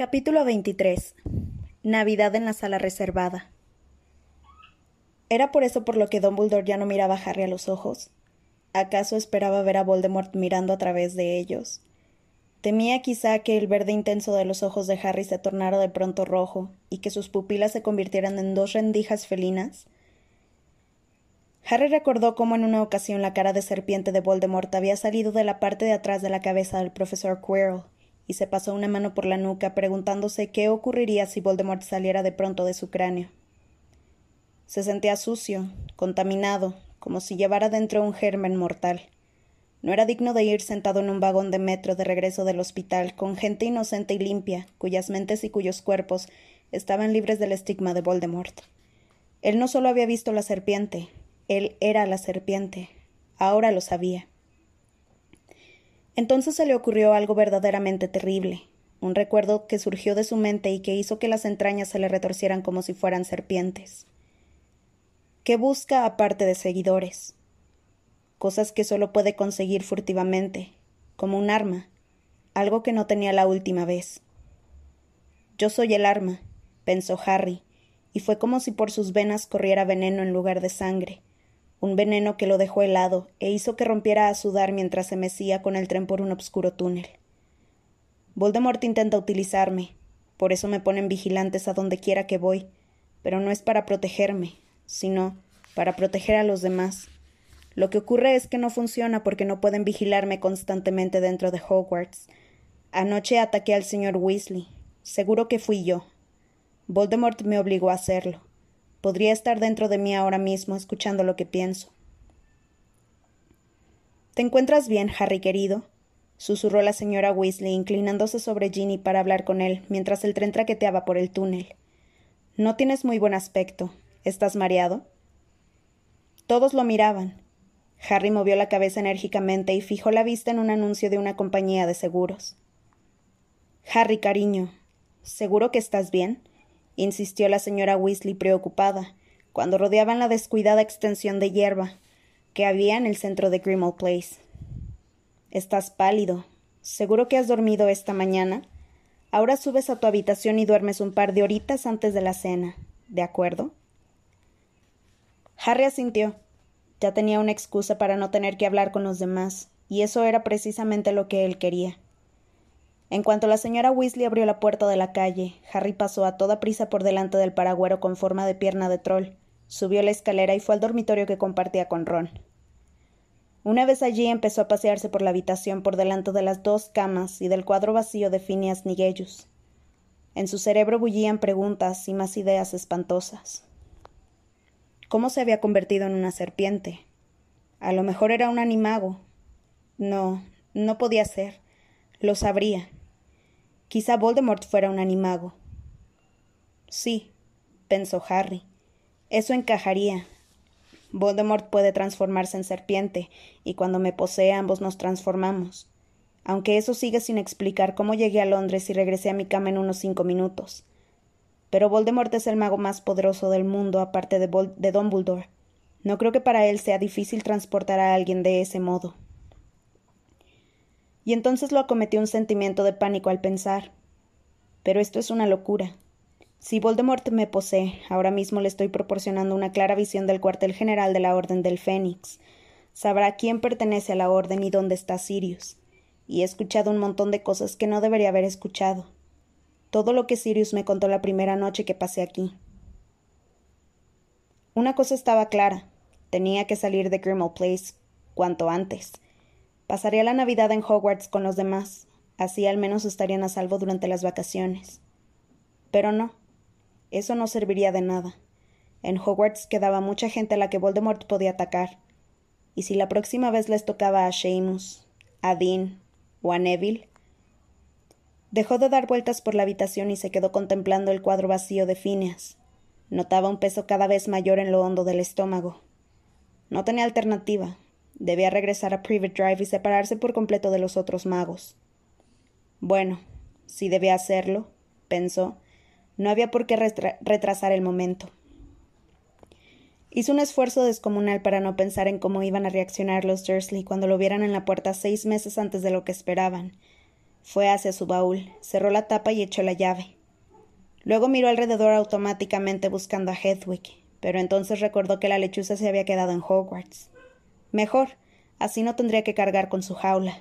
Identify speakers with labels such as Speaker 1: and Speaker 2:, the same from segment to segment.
Speaker 1: Capítulo 23. Navidad en la sala reservada. ¿Era por eso por lo que Dumbledore ya no miraba a Harry a los ojos? ¿Acaso esperaba ver a Voldemort mirando a través de ellos? Temía quizá que el verde intenso de los ojos de Harry se tornara de pronto rojo y que sus pupilas se convirtieran en dos rendijas felinas. Harry recordó cómo en una ocasión la cara de serpiente de Voldemort había salido de la parte de atrás de la cabeza del profesor Quirrell y se pasó una mano por la nuca preguntándose qué ocurriría si Voldemort saliera de pronto de su cráneo. Se sentía sucio, contaminado, como si llevara dentro un germen mortal. No era digno de ir sentado en un vagón de metro de regreso del hospital con gente inocente y limpia, cuyas mentes y cuyos cuerpos estaban libres del estigma de Voldemort. Él no solo había visto la serpiente, él era la serpiente. Ahora lo sabía. Entonces se le ocurrió algo verdaderamente terrible, un recuerdo que surgió de su mente y que hizo que las entrañas se le retorcieran como si fueran serpientes. ¿Qué busca aparte de seguidores? Cosas que solo puede conseguir furtivamente, como un arma, algo que no tenía la última vez. Yo soy el arma, pensó Harry, y fue como si por sus venas corriera veneno en lugar de sangre, un veneno que lo dejó helado e hizo que rompiera a sudar mientras se mecía con el tren por un obscuro túnel. Voldemort intenta utilizarme, por eso me ponen vigilantes a donde quiera que voy, pero no es para protegerme, sino para proteger a los demás. Lo que ocurre es que no funciona porque no pueden vigilarme constantemente dentro de Hogwarts. Anoche ataqué al señor Weasley. Seguro que fui yo. Voldemort me obligó a hacerlo. Podría estar dentro de mí ahora mismo escuchando lo que pienso. ¿Te encuentras bien, Harry querido? susurró la señora Weasley, inclinándose sobre Ginny para hablar con él, mientras el tren traqueteaba por el túnel. No tienes muy buen aspecto. ¿Estás mareado? Todos lo miraban. Harry movió la cabeza enérgicamente y fijó la vista en un anuncio de una compañía de seguros. Harry, cariño, ¿seguro que estás bien? Insistió la señora Weasley preocupada, cuando rodeaban la descuidada extensión de hierba que había en el centro de Grimmauld Place. Estás pálido. ¿Seguro que has dormido esta mañana? Ahora subes a tu habitación y duermes un par de horitas antes de la cena. ¿De acuerdo? Harry asintió. Ya tenía una excusa para no tener que hablar con los demás, y eso era precisamente lo que él quería. En cuanto la señora Weasley abrió la puerta de la calle, Harry pasó a toda prisa por delante del paragüero con forma de pierna de troll, subió la escalera y fue al dormitorio que compartía con Ron. Una vez allí empezó a pasearse por la habitación por delante de las dos camas y del cuadro vacío de Phineas Nigellus. En su cerebro bullían preguntas y más ideas espantosas. ¿Cómo se había convertido en una serpiente? A lo mejor era un animago. No, no podía ser. Lo sabría. Quizá Voldemort fuera un animago. Sí, pensó Harry. Eso encajaría. Voldemort puede transformarse en serpiente, y cuando me posee ambos nos transformamos. Aunque eso sigue sin explicar cómo llegué a Londres y regresé a mi cama en unos cinco minutos. Pero Voldemort es el mago más poderoso del mundo, aparte de, de Dumbledore. No creo que para él sea difícil transportar a alguien de ese modo y entonces lo acometió un sentimiento de pánico al pensar. Pero esto es una locura. Si Voldemort me posee, ahora mismo le estoy proporcionando una clara visión del cuartel general de la Orden del Fénix. Sabrá quién pertenece a la Orden y dónde está Sirius. Y he escuchado un montón de cosas que no debería haber escuchado. Todo lo que Sirius me contó la primera noche que pasé aquí. Una cosa estaba clara. Tenía que salir de Grimmauld Place cuanto antes. Pasaría la Navidad en Hogwarts con los demás, así al menos estarían a salvo durante las vacaciones. Pero no, eso no serviría de nada. En Hogwarts quedaba mucha gente a la que Voldemort podía atacar. Y si la próxima vez les tocaba a Seamus, a Dean o a Neville. Dejó de dar vueltas por la habitación y se quedó contemplando el cuadro vacío de Phineas. Notaba un peso cada vez mayor en lo hondo del estómago. No tenía alternativa, Debía regresar a Private Drive y separarse por completo de los otros magos. Bueno, si debía hacerlo, pensó, no había por qué retrasar el momento. Hizo un esfuerzo descomunal para no pensar en cómo iban a reaccionar los Dursley cuando lo vieran en la puerta seis meses antes de lo que esperaban. Fue hacia su baúl, cerró la tapa y echó la llave. Luego miró alrededor automáticamente buscando a Hedwig, pero entonces recordó que la lechuza se había quedado en Hogwarts. Mejor, así no tendría que cargar con su jaula.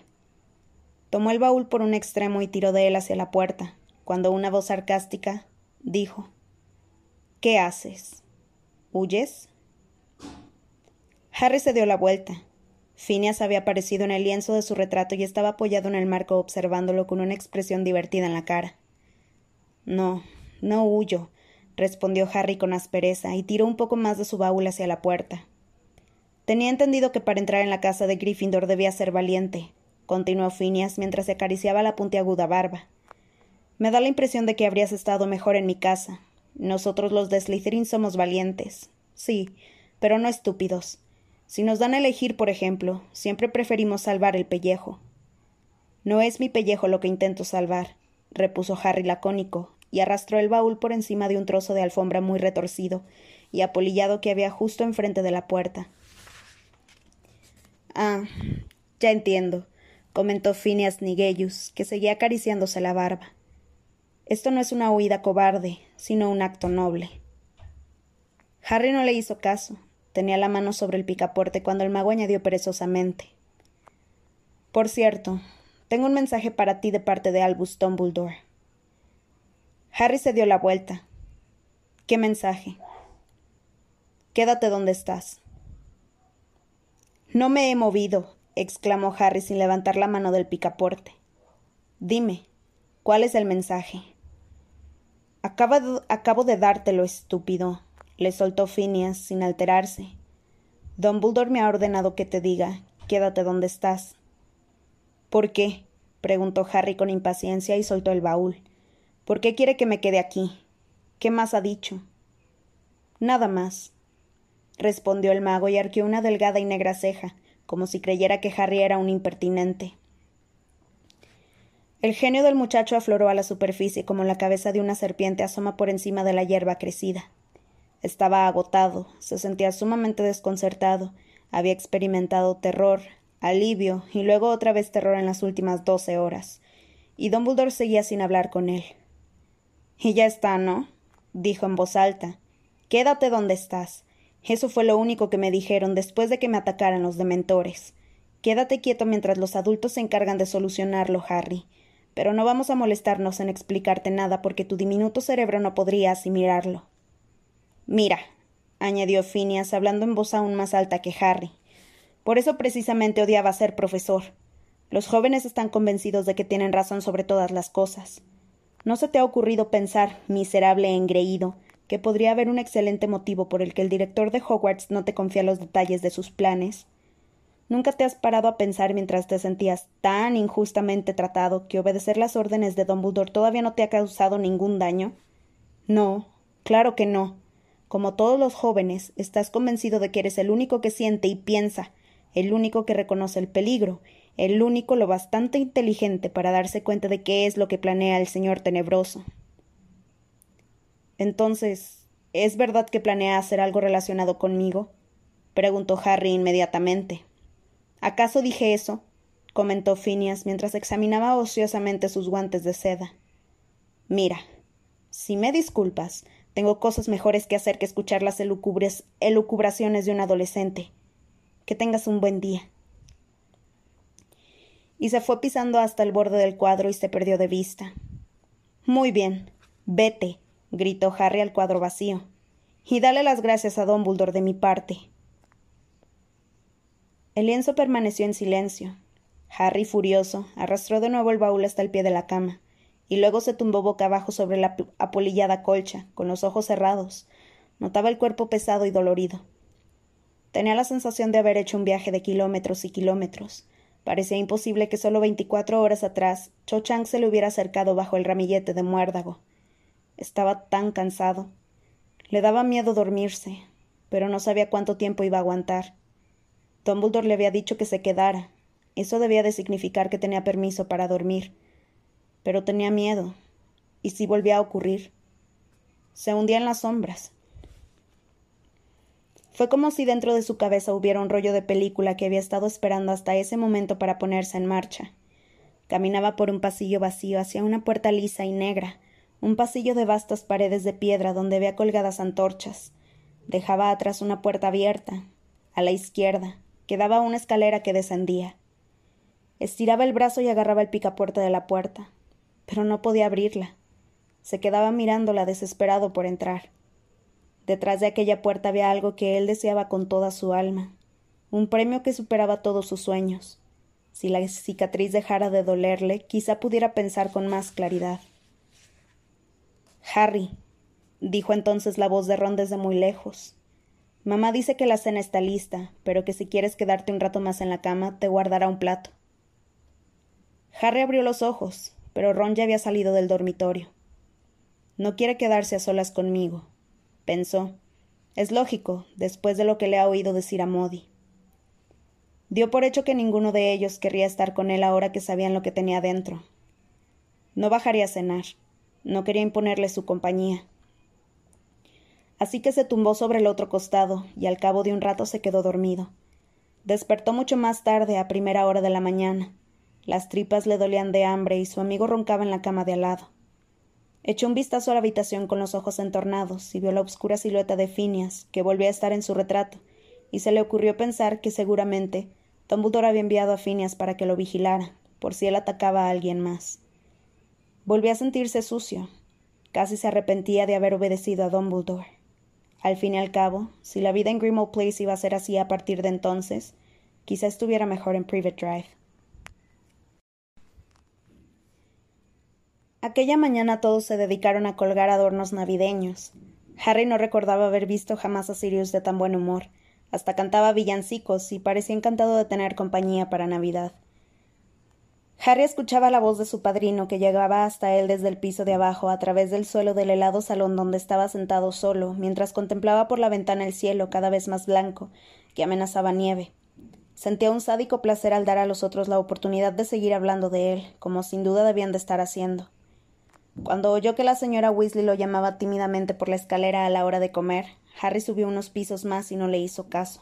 Speaker 1: Tomó el baúl por un extremo y tiró de él hacia la puerta, cuando una voz sarcástica dijo ¿Qué haces? ¿Huyes? Harry se dio la vuelta. Phineas había aparecido en el lienzo de su retrato y estaba apoyado en el marco observándolo con una expresión divertida en la cara. No, no huyo, respondió Harry con aspereza y tiró un poco más de su baúl hacia la puerta. Tenía entendido que para entrar en la casa de Gryffindor debía ser valiente, continuó Phineas mientras se acariciaba la puntiaguda barba. Me da la impresión de que habrías estado mejor en mi casa. Nosotros los de Slytherin somos valientes. Sí, pero no estúpidos. Si nos dan a elegir, por ejemplo, siempre preferimos salvar el pellejo. No es mi pellejo lo que intento salvar, repuso Harry lacónico, y arrastró el baúl por encima de un trozo de alfombra muy retorcido y apolillado que había justo enfrente de la puerta. Ah, ya entiendo, comentó Phineas Nigellus, que seguía acariciándose la barba. Esto no es una huida cobarde, sino un acto noble. Harry no le hizo caso. Tenía la mano sobre el picaporte cuando el mago añadió perezosamente. Por cierto, tengo un mensaje para ti de parte de Albus Dumbledore. Harry se dio la vuelta. ¿Qué mensaje? Quédate donde estás. No me he movido, exclamó Harry sin levantar la mano del picaporte. Dime, ¿cuál es el mensaje? acabo de dártelo, estúpido, le soltó Phineas sin alterarse. Dumbledore me ha ordenado que te diga, quédate donde estás. ¿Por qué? preguntó Harry con impaciencia y soltó el baúl. ¿Por qué quiere que me quede aquí? ¿Qué más ha dicho? Nada más, respondió el mago y arqueó una delgada y negra ceja, como si creyera que Harry era un impertinente. El genio del muchacho afloró a la superficie como la cabeza de una serpiente asoma por encima de la hierba crecida. Estaba agotado, se sentía sumamente desconcertado, había experimentado terror, alivio y luego otra vez terror en las últimas doce horas, y Dumbledore seguía sin hablar con él. Y ya está, ¿no? dijo en voz alta. Quédate donde estás. Eso fue lo único que me dijeron después de que me atacaran los dementores. Quédate quieto mientras los adultos se encargan de solucionarlo, Harry. Pero no vamos a molestarnos en explicarte nada porque tu diminuto cerebro no podría asimilarlo. Mira, añadió Phineas, hablando en voz aún más alta que Harry. Por eso precisamente odiaba ser profesor. Los jóvenes están convencidos de que tienen razón sobre todas las cosas. ¿No se te ha ocurrido pensar, miserable e engreído, que podría haber un excelente motivo por el que el director de Hogwarts no te confía los detalles de sus planes? ¿Nunca te has parado a pensar mientras te sentías tan injustamente tratado que obedecer las órdenes de Dumbledore todavía no te ha causado ningún daño? No, claro que no. Como todos los jóvenes, estás convencido de que eres el único que siente y piensa, el único que reconoce el peligro, el único lo bastante inteligente para darse cuenta de qué es lo que planea el señor tenebroso. Entonces, ¿es verdad que planea hacer algo relacionado conmigo? preguntó Harry inmediatamente. ¿Acaso dije eso? comentó Phineas mientras examinaba ociosamente sus guantes de seda. Mira, si me disculpas, tengo cosas mejores que hacer que escuchar las elucubraciones de un adolescente. Que tengas un buen día y se fue pisando hasta el borde del cuadro y se perdió de vista. Muy bien, vete, gritó Harry al cuadro vacío. Y dale las gracias a Dumbledore de mi parte. El lienzo permaneció en silencio. Harry, furioso, arrastró de nuevo el baúl hasta el pie de la cama, y luego se tumbó boca abajo sobre la apolillada colcha, con los ojos cerrados. Notaba el cuerpo pesado y dolorido. Tenía la sensación de haber hecho un viaje de kilómetros y kilómetros, Parecía imposible que solo veinticuatro horas atrás Cho Chang se le hubiera acercado bajo el ramillete de muérdago. Estaba tan cansado. Le daba miedo dormirse, pero no sabía cuánto tiempo iba a aguantar. Dumbledore le había dicho que se quedara. Eso debía de significar que tenía permiso para dormir. Pero tenía miedo. ¿Y si volvía a ocurrir? Se hundía en las sombras. Fue como si dentro de su cabeza hubiera un rollo de película que había estado esperando hasta ese momento para ponerse en marcha. Caminaba por un pasillo vacío hacia una puerta lisa y negra, un pasillo de vastas paredes de piedra donde había colgadas antorchas. Dejaba atrás una puerta abierta. A la izquierda quedaba una escalera que descendía. Estiraba el brazo y agarraba el picaporte de la puerta, pero no podía abrirla. Se quedaba mirándola desesperado por entrar. Detrás de aquella puerta había algo que él deseaba con toda su alma, un premio que superaba todos sus sueños. Si la cicatriz dejara de dolerle, quizá pudiera pensar con más claridad. Harry, dijo entonces la voz de Ron desde muy lejos. Mamá dice que la cena está lista, pero que si quieres quedarte un rato más en la cama, te guardará un plato. Harry abrió los ojos, pero Ron ya había salido del dormitorio. No quiere quedarse a solas conmigo, pensó. Es lógico, después de lo que le ha oído decir a Modi. Dio por hecho que ninguno de ellos querría estar con él ahora que sabían lo que tenía dentro. No bajaría a cenar. No quería imponerle su compañía. Así que se tumbó sobre el otro costado y al cabo de un rato se quedó dormido. Despertó mucho más tarde, a primera hora de la mañana. Las tripas le dolían de hambre y su amigo roncaba en la cama de al lado. Echó un vistazo a la habitación con los ojos entornados y vio la oscura silueta de Phineas, que volvía a estar en su retrato, y se le ocurrió pensar que seguramente Dumbledore había enviado a Phineas para que lo vigilara, por si él atacaba a alguien más. Volvió a sentirse sucio. Casi se arrepentía de haber obedecido a Dumbledore. Al fin y al cabo, si la vida en Grimmauld Place iba a ser así a partir de entonces, quizá estuviera mejor en Private Drive. Aquella mañana todos se dedicaron a colgar adornos navideños. Harry no recordaba haber visto jamás a Sirius de tan buen humor, hasta cantaba villancicos y parecía encantado de tener compañía para Navidad. Harry escuchaba la voz de su padrino que llegaba hasta él desde el piso de abajo a través del suelo del helado salón donde estaba sentado solo, mientras contemplaba por la ventana el cielo cada vez más blanco, que amenazaba nieve. Sentía un sádico placer al dar a los otros la oportunidad de seguir hablando de él, como sin duda debían de estar haciendo. Cuando oyó que la señora Weasley lo llamaba tímidamente por la escalera a la hora de comer, Harry subió unos pisos más y no le hizo caso.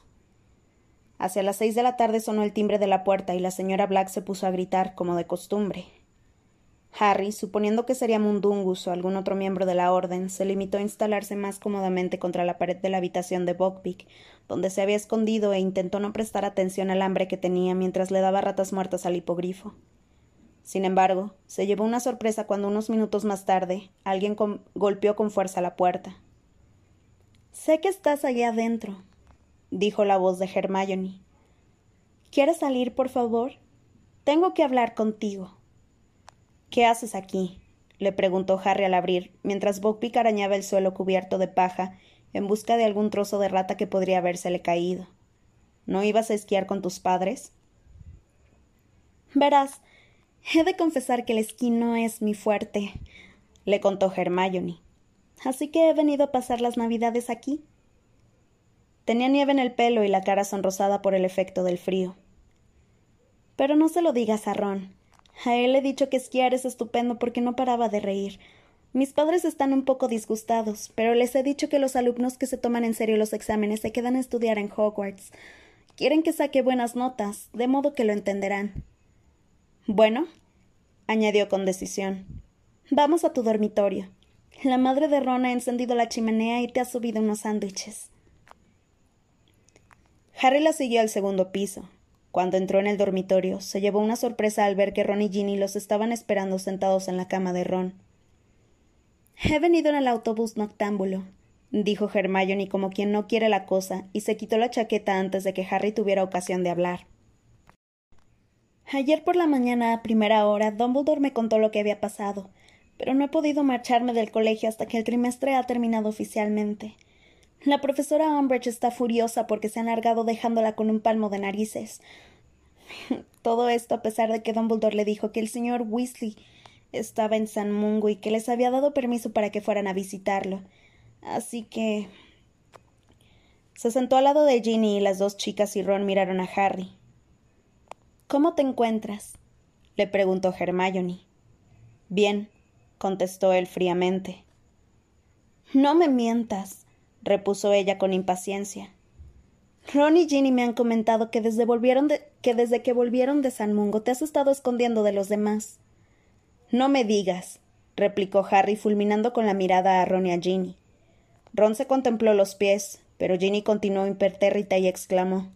Speaker 1: Hacia las seis de la tarde sonó el timbre de la puerta y la señora Black se puso a gritar, como de costumbre. Harry, suponiendo que sería Mundungus o algún otro miembro de la orden, se limitó a instalarse más cómodamente contra la pared de la habitación de Buckbeak, donde se había escondido e intentó no prestar atención al hambre que tenía mientras le daba ratas muertas al hipogrifo. Sin embargo, se llevó una sorpresa cuando unos minutos más tarde alguien golpeó con fuerza la puerta. Sé que estás allí adentro, dijo la voz de Hermione. ¿Quieres salir, por favor? Tengo que hablar contigo. ¿Qué haces aquí? le preguntó Harry al abrir, mientras Buckbeak arañaba el suelo cubierto de paja en busca de algún trozo de rata que podría habérsele caído. ¿No ibas a esquiar con tus padres? Verás, he de confesar que el esquí no es mi fuerte, le contó Hermione. Así que he venido a pasar las navidades aquí. Tenía nieve en el pelo y la cara sonrosada por el efecto del frío. Pero no se lo digas a Ron. A él he dicho que esquiar es estupendo porque no paraba de reír. Mis padres están un poco disgustados, pero les he dicho que los alumnos que se toman en serio los exámenes se quedan a estudiar en Hogwarts. Quieren que saque buenas notas, de modo que lo entenderán. Bueno, añadió con decisión, vamos a tu dormitorio. La madre de Ron ha encendido la chimenea y te ha subido unos sándwiches. Harry la siguió al segundo piso. Cuando entró en el dormitorio, se llevó una sorpresa al ver que Ron y Ginny los estaban esperando sentados en la cama de Ron. He venido en el autobús noctámbulo, dijo Hermione como quien no quiere la cosa, y se quitó la chaqueta antes de que Harry tuviera ocasión de hablar. Ayer por la mañana a primera hora Dumbledore me contó lo que había pasado, pero no he podido marcharme del colegio hasta que el trimestre ha terminado oficialmente. La profesora Umbridge está furiosa porque se han largado dejándola con un palmo de narices. Todo esto a pesar de que Dumbledore le dijo que el señor Weasley estaba en San Mungo y que les había dado permiso para que fueran a visitarlo. Así que. Se sentó al lado de Ginny y las dos chicas y Ron miraron a Harry. ¿Cómo te encuentras? le preguntó Hermione. Bien, contestó él fríamente. No me mientas, repuso ella con impaciencia. Ron y Ginny me han comentado que desde, volvieron que desde que volvieron de San Mungo te has estado escondiendo de los demás. No me digas, replicó Harry fulminando con la mirada a Ron y a Ginny. Ron se contempló los pies, pero Ginny continuó impertérrita y exclamó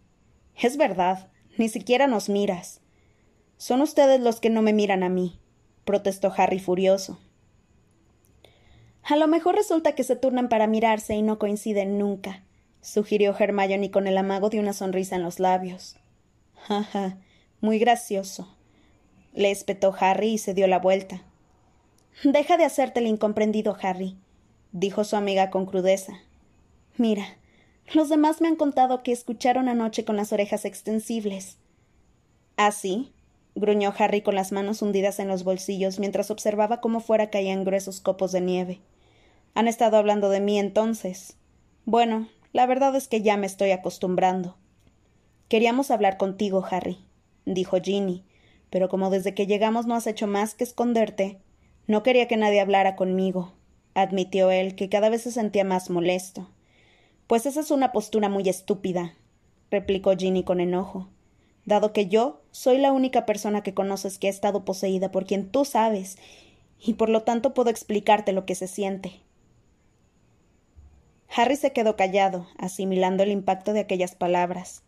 Speaker 1: Es verdad, ni siquiera nos miras. Son ustedes los que no me miran a mí, protestó Harry furioso. A lo mejor resulta que se turnan para mirarse y no coinciden nunca, sugirió Hermione con el amago de una sonrisa en los labios. Ja, ja, muy gracioso. Le espetó Harry y se dio la vuelta. Deja de hacerte el incomprendido, Harry, dijo su amiga con crudeza. Mira, los demás me han contado que escucharon anoche con las orejas extensibles. ¿Ah, sí? gruñó Harry con las manos hundidas en los bolsillos mientras observaba cómo fuera caían gruesos copos de nieve. Han estado hablando de mí entonces. Bueno, la verdad es que ya me estoy acostumbrando. Queríamos hablar contigo, Harry, dijo Ginny, pero como desde que llegamos no has hecho más que esconderte, no quería que nadie hablara conmigo, admitió él, que cada vez se sentía más molesto. Pues esa es una postura muy estúpida, replicó Ginny con enojo, dado que yo soy la única persona que conoces que ha estado poseída por quien tú sabes, y por lo tanto puedo explicarte lo que se siente. Harry se quedó callado, asimilando el impacto de aquellas palabras.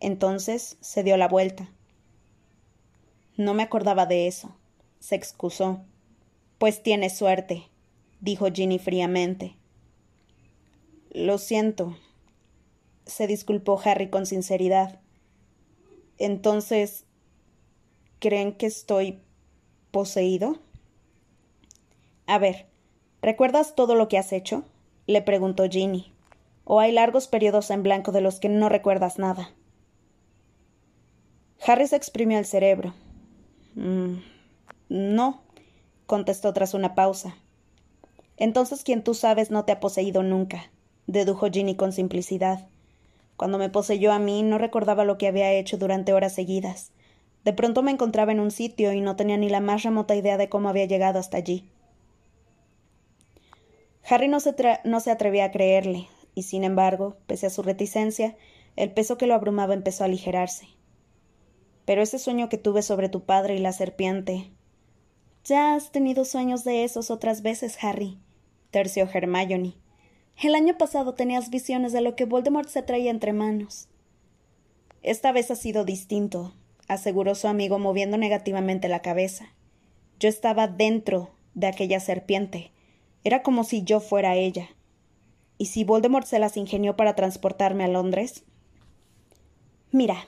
Speaker 1: Entonces se dio la vuelta. No me acordaba de eso. Se excusó. Pues tienes suerte, dijo Ginny fríamente. Lo siento. se disculpó Harry con sinceridad. Entonces, ¿creen que estoy poseído? A ver, ¿recuerdas todo lo que has hecho? Le preguntó Ginny. ¿O hay largos periodos en blanco de los que no recuerdas nada? Harry se exprimió el cerebro. Mm, no, contestó tras una pausa. Entonces quien tú sabes no te ha poseído nunca, dedujo Ginny con simplicidad. Cuando me poseyó a mí no recordaba lo que había hecho durante horas seguidas. De pronto me encontraba en un sitio y no tenía ni la más remota idea de cómo había llegado hasta allí. Harry no se, no se atrevía a creerle, y sin embargo, pese a su reticencia, el peso que lo abrumaba empezó a aligerarse. Pero ese sueño que tuve sobre tu padre y la serpiente. Ya has tenido sueños de esos otras veces, Harry, terció Hermione. El año pasado tenías visiones de lo que Voldemort se traía entre manos. Esta vez ha sido distinto, aseguró su amigo moviendo negativamente la cabeza. Yo estaba dentro de aquella serpiente, era como si yo fuera ella. ¿Y si Voldemort se las ingenió para transportarme a Londres? Mira,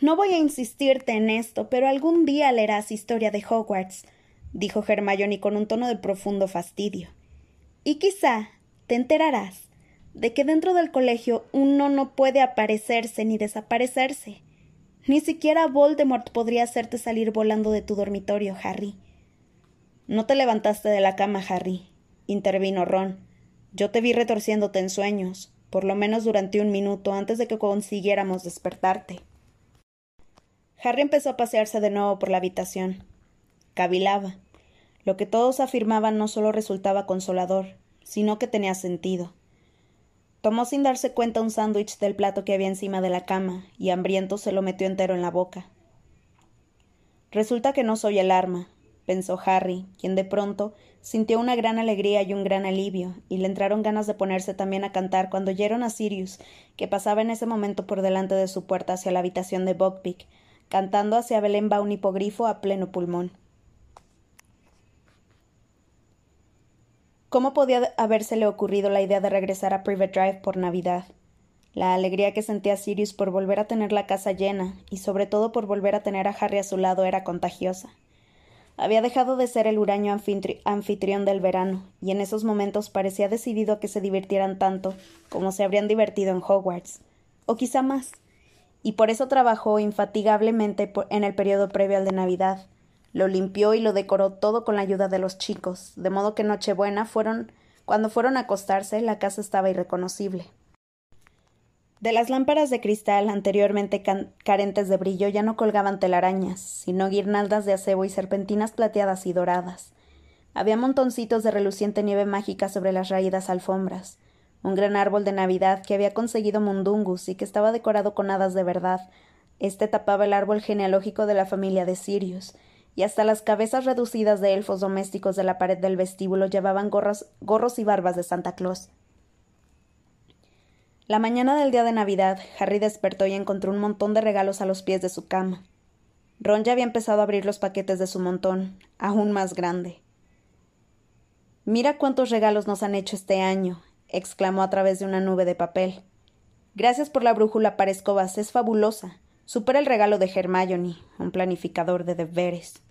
Speaker 1: no voy a insistirte en esto, pero algún día leerás historia de Hogwarts, dijo Hermione con un tono de profundo fastidio. Y quizá te enterarás de que dentro del colegio uno no puede aparecerse ni desaparecerse. Ni siquiera Voldemort podría hacerte salir volando de tu dormitorio, Harry. No te levantaste de la cama, Harry, intervino Ron. Yo te vi retorciéndote en sueños, por lo menos durante un minuto antes de que consiguiéramos despertarte. Harry empezó a pasearse de nuevo por la habitación. Cavilaba. Lo que todos afirmaban no solo resultaba consolador, sino que tenía sentido. Tomó sin darse cuenta un sándwich del plato que había encima de la cama, y hambriento se lo metió entero en la boca. Resulta que no soy el arma, pensó Harry, quien de pronto sintió una gran alegría y un gran alivio, y le entraron ganas de ponerse también a cantar cuando oyeron a Sirius, que pasaba en ese momento por delante de su puerta hacia la habitación de Buckbeak, cantando hacia Belemba un hipogrifo a pleno pulmón. ¿Cómo podía habérsele ocurrido la idea de regresar a Private Drive por Navidad? La alegría que sentía Sirius por volver a tener la casa llena, y sobre todo por volver a tener a Harry a su lado, era contagiosa. Había dejado de ser el huraño anfitrión del verano, y en esos momentos parecía decidido a que se divirtieran tanto como se habrían divertido en Hogwarts, o quizá más, y por eso trabajó infatigablemente en el periodo previo al de Navidad. Lo limpió y lo decoró todo con la ayuda de los chicos, de modo que Nochebuena fueron cuando fueron a acostarse la casa estaba irreconocible. De las lámparas de cristal anteriormente carentes de brillo ya no colgaban telarañas, sino guirnaldas de acebo y serpentinas plateadas y doradas. Había montoncitos de reluciente nieve mágica sobre las raídas alfombras. un gran árbol de Navidad que había conseguido Mundungus y que estaba decorado con hadas de verdad. Este tapaba el árbol genealógico de la familia de Sirius, y hasta las cabezas reducidas de elfos domésticos de la pared del vestíbulo llevaban gorros, gorros y barbas de Santa Claus. La mañana del día de Navidad, Harry despertó y encontró un montón de regalos a los pies de su cama. Ron ya había empezado a abrir los paquetes de su montón, aún más grande. Mira cuántos regalos nos han hecho este año, exclamó a través de una nube de papel. Gracias por la brújula para escobas, es fabulosa. Supera el regalo de Hermione, un planificador de deberes.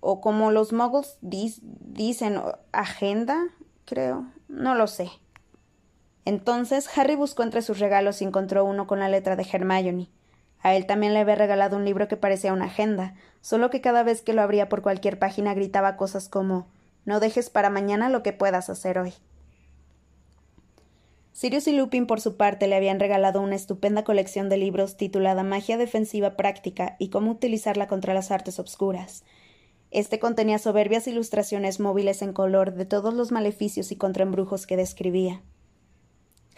Speaker 1: O como los muggles dicen, agenda, creo, no lo sé. Entonces Harry buscó entre sus regalos y encontró uno con la letra de Hermione. A él también le había regalado un libro que parecía una agenda, solo que cada vez que lo abría por cualquier página gritaba cosas como No dejes para mañana lo que puedas hacer hoy. Sirius y Lupin, por su parte, le habían regalado una estupenda colección de libros titulada Magia Defensiva Práctica y cómo utilizarla contra las artes obscuras. Este contenía soberbias ilustraciones móviles en color de todos los maleficios y contraembrujos que describía.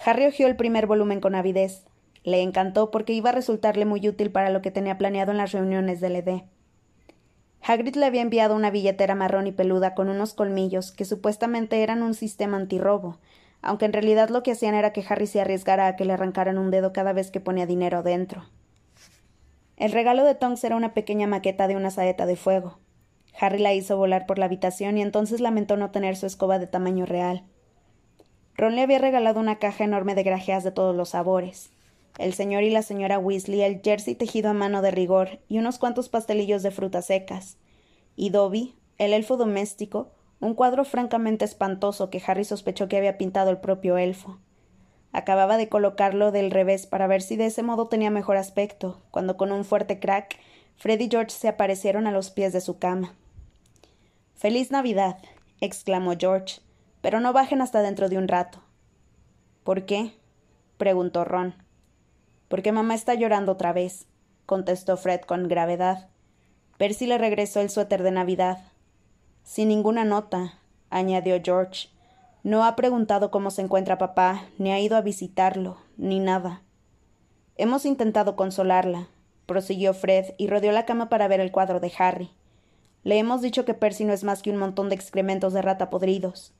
Speaker 1: Harry hojeó el primer volumen con avidez. Le encantó porque iba a resultarle muy útil para lo que tenía planeado en las reuniones del ED. Hagrid le había enviado una billetera marrón y peluda con unos colmillos que supuestamente eran un sistema antirrobo, aunque en realidad lo que hacían era que Harry se arriesgara a que le arrancaran un dedo cada vez que ponía dinero dentro. El regalo de Tonks era una pequeña maqueta de una saeta de fuego. Harry la hizo volar por la habitación y entonces lamentó no tener su escoba de tamaño real. Ron le había regalado una caja enorme de grajeas de todos los sabores. El señor y la señora Weasley el jersey tejido a mano de rigor y unos cuantos pastelillos de frutas secas. Y Dobby, el elfo doméstico, un cuadro francamente espantoso que Harry sospechó que había pintado el propio elfo. Acababa de colocarlo del revés para ver si de ese modo tenía mejor aspecto, cuando con un fuerte crack Fred y George se aparecieron a los pies de su cama. Feliz Navidad. exclamó George. Pero no bajen hasta dentro de un rato. ¿Por qué? preguntó Ron. Porque mamá está llorando otra vez, contestó Fred con gravedad. Percy le regresó el suéter de Navidad. Sin ninguna nota, añadió George. No ha preguntado cómo se encuentra papá, ni ha ido a visitarlo, ni nada. Hemos intentado consolarla, prosiguió Fred y rodeó la cama para ver el cuadro de Harry. Le hemos dicho que Percy no es más que un montón de excrementos de rata podridos.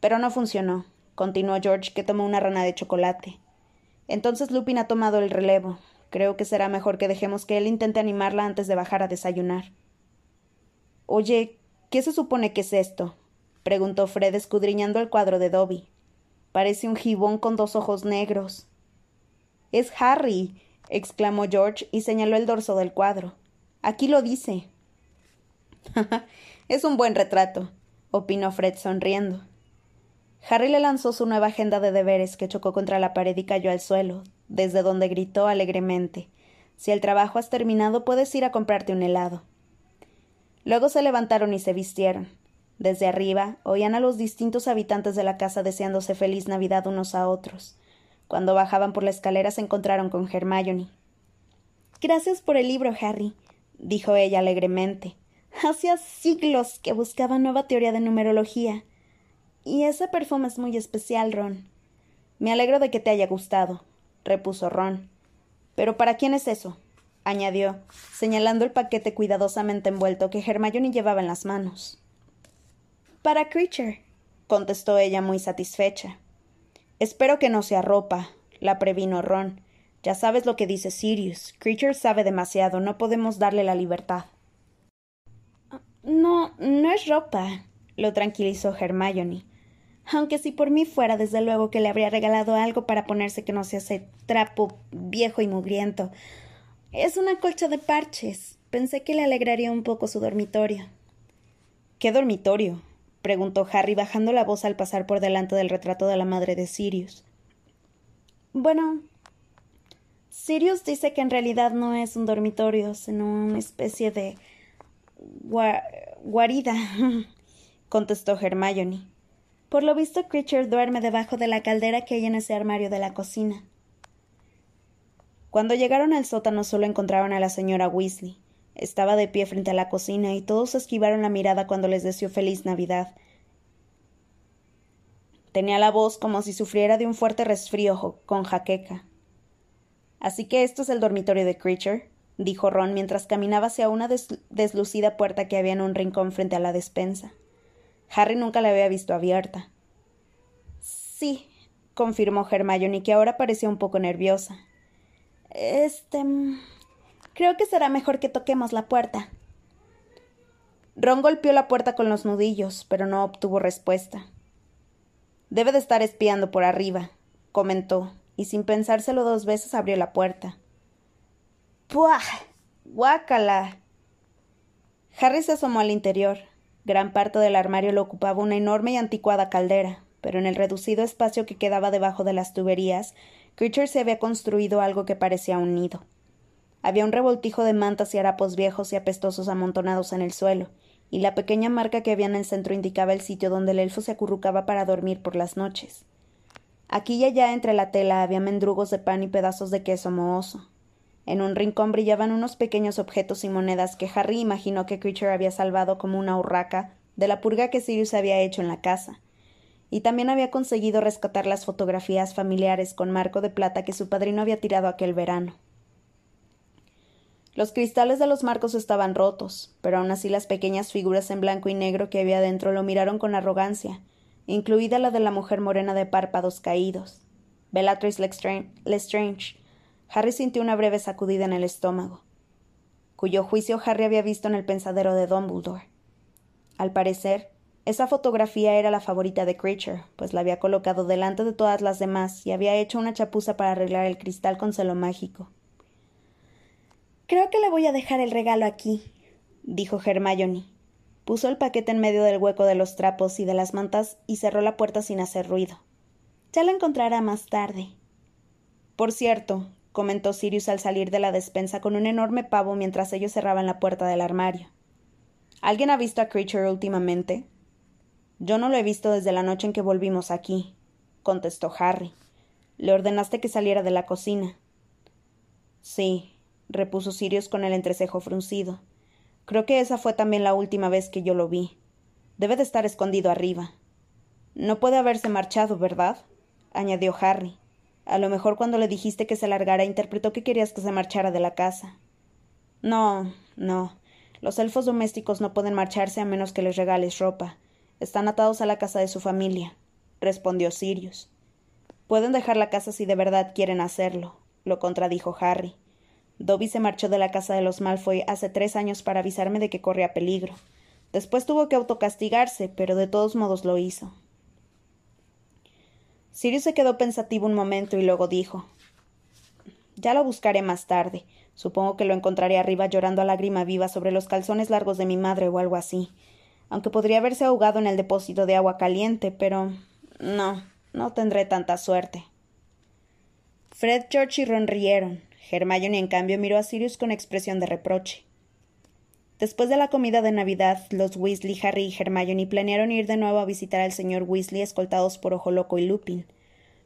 Speaker 1: Pero no funcionó, continuó George, que tomó una rana de chocolate. Entonces Lupin ha tomado el relevo. Creo que será mejor que dejemos que él intente animarla antes de bajar a desayunar. Oye, ¿Qué se supone que es esto? preguntó Fred escudriñando el cuadro de Dobby. Parece un gibón con dos ojos negros. Es Harry. exclamó George y señaló el dorso del cuadro. Aquí lo dice. es un buen retrato, opinó Fred sonriendo. Harry le lanzó su nueva agenda de deberes que chocó contra la pared y cayó al suelo, desde donde gritó alegremente Si el trabajo has terminado, puedes ir a comprarte un helado. Luego se levantaron y se vistieron. Desde arriba oían a los distintos habitantes de la casa deseándose feliz Navidad unos a otros. Cuando bajaban por la escalera se encontraron con Hermione. Gracias por el libro, Harry, dijo ella alegremente. Hacía siglos que buscaba nueva teoría de numerología. Y ese perfume es muy especial, Ron. Me alegro de que te haya gustado, repuso Ron. Pero ¿para quién es eso? añadió, señalando el paquete cuidadosamente envuelto que Hermione llevaba en las manos. Para Creature, contestó ella muy satisfecha. Espero que no sea ropa, la previno Ron. Ya sabes lo que dice Sirius. Creature sabe demasiado, no podemos darle la libertad. No, no es ropa, lo tranquilizó Hermione. Aunque si por mí fuera, desde luego que le habría regalado algo para ponerse que no se hace trapo viejo y mugriento, es una colcha de parches. Pensé que le alegraría un poco su dormitorio. ¿Qué dormitorio? preguntó Harry bajando la voz al pasar por delante del retrato de la madre de Sirius. Bueno, Sirius dice que en realidad no es un dormitorio, sino una especie de guarida, contestó Hermione. Por lo visto, Creature duerme debajo de la caldera que hay en ese armario de la cocina. Cuando llegaron al sótano solo encontraron a la señora Weasley. Estaba de pie frente a la cocina y todos esquivaron la mirada cuando les deseó feliz Navidad. Tenía la voz como si sufriera de un fuerte resfrío con jaqueca. Así que esto es el dormitorio de Creature, dijo Ron mientras caminaba hacia una deslucida puerta que había en un rincón frente a la despensa. Harry nunca la había visto abierta. Sí, confirmó Hermione, que ahora parecía un poco nerviosa. Este. Mm, creo que será mejor que toquemos la puerta. Ron golpeó la puerta con los nudillos, pero no obtuvo respuesta. Debe de estar espiando por arriba, comentó, y sin pensárselo dos veces abrió la puerta. ¡Puah! ¡Guácala! Harry se asomó al interior. Gran parte del armario lo ocupaba una enorme y anticuada caldera, pero en el reducido espacio que quedaba debajo de las tuberías, Creature se había construido algo que parecía un nido. Había un revoltijo de mantas y harapos viejos y apestosos amontonados en el suelo, y la pequeña marca que había en el centro indicaba el sitio donde el elfo se acurrucaba para dormir por las noches. Aquí y allá entre la tela había mendrugos de pan y pedazos de queso mohoso. En un rincón brillaban unos pequeños objetos y monedas que Harry imaginó que Creature había salvado como una urraca de la purga que Sirius había hecho en la casa. Y también había conseguido rescatar las fotografías familiares con marco de plata que su padrino había tirado aquel verano. Los cristales de los marcos estaban rotos, pero aun así las pequeñas figuras en blanco y negro que había dentro lo miraron con arrogancia, incluida la de la mujer morena de párpados caídos. Bellatrix Lestrange. Harry sintió una breve sacudida en el estómago, cuyo juicio Harry había visto en el pensadero de Dumbledore. Al parecer, esa fotografía era la favorita de Creature, pues la había colocado delante de todas las demás y había hecho una chapuza para arreglar el cristal con celo mágico. Creo que le voy a dejar el regalo aquí, dijo Hermione. Puso el paquete en medio del hueco de los trapos y de las mantas y cerró la puerta sin hacer ruido. Ya lo encontrará más tarde. Por cierto, comentó Sirius al salir de la despensa con un enorme pavo mientras ellos cerraban la puerta del armario. ¿Alguien ha visto a Creature últimamente? Yo no lo he visto desde la noche en que volvimos aquí, contestó Harry. Le ordenaste que saliera de la cocina. Sí, repuso Sirius con el entrecejo fruncido. Creo que esa fue también la última vez que yo lo vi. Debe de estar escondido arriba. No puede haberse marchado, ¿verdad? añadió Harry. A lo mejor cuando le dijiste que se largara interpretó que querías que se marchara de la casa. No, no. Los elfos domésticos no pueden marcharse a menos que les regales ropa. Están atados a la casa de su familia, respondió Sirius. Pueden dejar la casa si de verdad quieren hacerlo, lo contradijo Harry. Dobby se marchó de la casa de los Malfoy hace tres años para avisarme de que corría peligro. Después tuvo que autocastigarse, pero de todos modos lo hizo. Sirius se quedó pensativo un momento y luego dijo Ya lo buscaré más tarde. Supongo que lo encontraré arriba llorando a lágrima viva sobre los calzones largos de mi madre o algo así. Aunque podría haberse ahogado en el depósito de agua caliente, pero no, no tendré tanta suerte. Fred, George y Ron rieron. Hermione, en cambio, miró a Sirius con expresión de reproche. Después de la comida de Navidad, los Weasley, Harry y Hermione planearon ir de nuevo a visitar al señor Weasley escoltados por Ojo Loco y Lupin.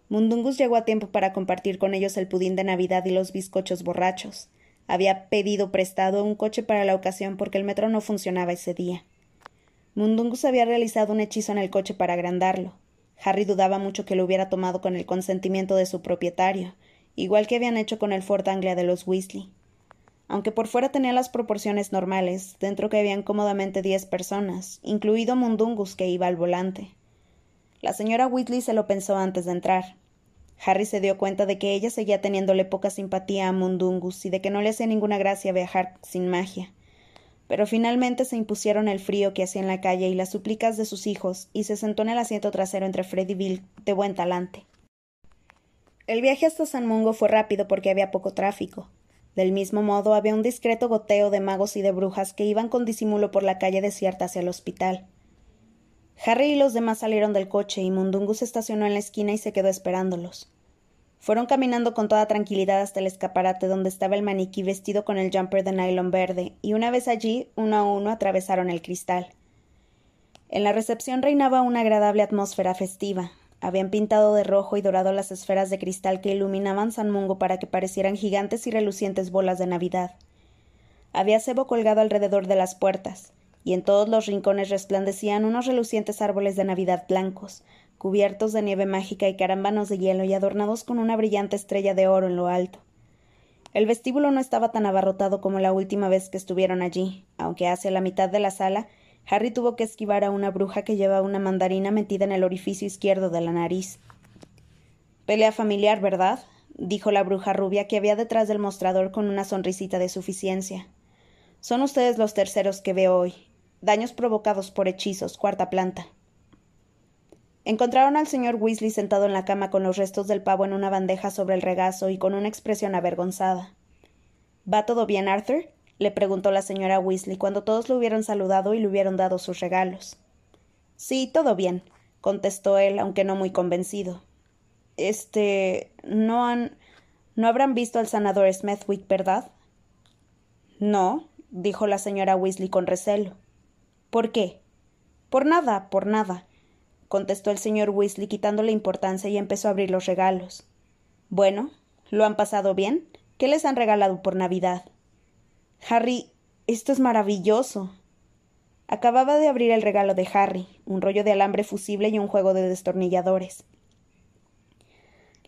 Speaker 1: Mundungus llegó a tiempo para compartir con ellos el pudín de Navidad y los bizcochos borrachos. Había pedido prestado un coche para la ocasión porque el metro no funcionaba ese día. Mundungus había realizado un hechizo en el coche para agrandarlo. Harry dudaba mucho que lo hubiera tomado con el consentimiento de su propietario, igual que habían hecho con el Fort Anglia de los Weasley. Aunque por fuera tenía las proporciones normales, dentro cabían cómodamente diez personas, incluido Mundungus que iba al volante. La señora Weasley se lo pensó antes de entrar. Harry se dio cuenta de que ella seguía teniéndole poca simpatía a Mundungus y de que no le hacía ninguna gracia viajar sin magia. Pero finalmente se impusieron el frío que hacía en la calle y las súplicas de sus hijos, y se sentó en el asiento trasero entre Fred y Bill, de buen talante. El viaje hasta San Mungo fue rápido porque había poco tráfico. Del mismo modo, había un discreto goteo de magos y de brujas que iban con disimulo por la calle desierta hacia el hospital. Harry y los demás salieron del coche y Mundungus se estacionó en la esquina y se quedó esperándolos. Fueron caminando con toda tranquilidad hasta el escaparate donde estaba el maniquí vestido con el jumper de nylon verde, y una vez allí, uno a uno atravesaron el cristal. En la recepción reinaba una agradable atmósfera festiva, habían pintado de rojo y dorado las esferas de cristal que iluminaban San Mungo para que parecieran gigantes y relucientes bolas de Navidad. Había cebo colgado alrededor de las puertas, y en todos los rincones resplandecían unos relucientes árboles de Navidad blancos, cubiertos de nieve mágica y carámbanos de hielo y adornados con una brillante estrella de oro en lo alto. El vestíbulo no estaba tan abarrotado como la última vez que estuvieron allí, aunque hacia la mitad de la sala Harry tuvo que esquivar a una bruja que llevaba una mandarina metida en el orificio izquierdo de la nariz. Pelea familiar, ¿verdad? dijo la bruja rubia que había detrás del mostrador con una sonrisita de suficiencia. Son ustedes los terceros que veo hoy. Daños provocados por hechizos, cuarta planta. Encontraron al señor Weasley sentado en la cama con los restos del pavo en una bandeja sobre el regazo y con una expresión avergonzada. ¿Va todo bien, Arthur? Le preguntó la señora Weasley cuando todos lo hubieron saludado y le hubieron dado sus regalos. Sí, todo bien, contestó él, aunque no muy convencido. Este. no han. no habrán visto al sanador Smethwick, ¿verdad? No, dijo la señora Weasley con recelo. ¿Por qué? Por nada, por nada contestó el señor Weasley quitándole importancia y empezó a abrir los regalos. Bueno, ¿lo han pasado bien? ¿Qué les han regalado por Navidad? Harry, esto es maravilloso. Acababa de abrir el regalo de Harry, un rollo de alambre fusible y un juego de destornilladores.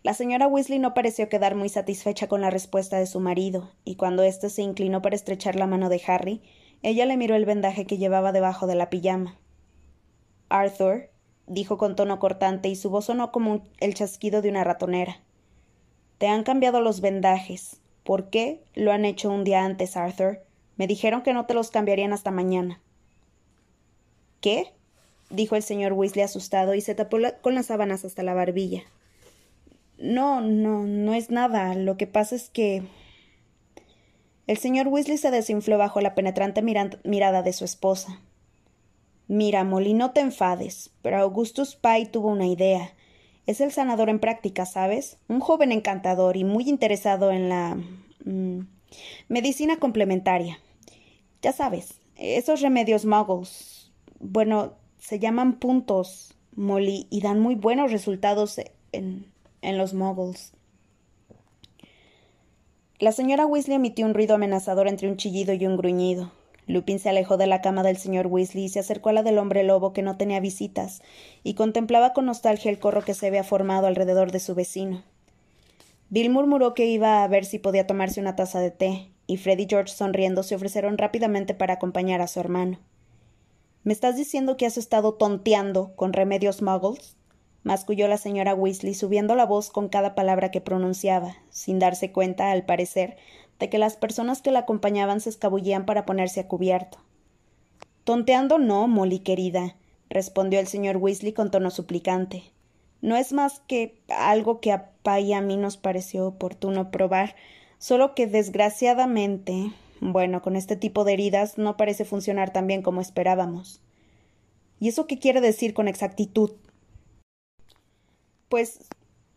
Speaker 1: La señora Weasley no pareció quedar muy satisfecha con la respuesta de su marido, y cuando éste se inclinó para estrechar la mano de Harry, ella le miró el vendaje que llevaba debajo de la pijama. Arthur, dijo con tono cortante y su voz sonó como el chasquido de una ratonera. Te han cambiado los vendajes. ¿Por qué? Lo han hecho un día antes, Arthur. Me dijeron que no te los cambiarían hasta mañana. ¿Qué? dijo el señor Weasley asustado y se tapó con las sábanas hasta la barbilla. No, no, no es nada. Lo que pasa es que. El señor Weasley se desinfló bajo la penetrante mirada de su esposa. Mira, Molly, no te enfades, pero Augustus Pye tuvo una idea. Es el sanador en práctica, ¿sabes? Un joven encantador y muy interesado en la mm, medicina complementaria. Ya sabes, esos remedios muggles. Bueno, se llaman puntos, Molly, y dan muy buenos resultados en, en los muggles. La señora Weasley emitió un ruido amenazador entre un chillido y un gruñido. Lupin se alejó de la cama del señor Weasley y se acercó a la del hombre lobo que no tenía visitas, y contemplaba con nostalgia el corro que se había formado alrededor de su vecino. Bill murmuró que iba a ver si podía tomarse una taza de té, y Fred y George sonriendo se ofrecieron rápidamente para acompañar a su hermano. ¿Me estás diciendo que has estado tonteando con remedios muggles? masculló la señora Weasley, subiendo la voz con cada palabra que pronunciaba, sin darse cuenta, al parecer, de que las personas que la acompañaban se escabullían para ponerse a cubierto. Tonteando no, Molly querida, respondió el señor Weasley con tono suplicante. No es más que algo que a Pa y a mí nos pareció oportuno probar, solo que desgraciadamente, bueno, con este tipo de heridas no parece funcionar tan bien como esperábamos. ¿Y eso qué quiere decir con exactitud? Pues,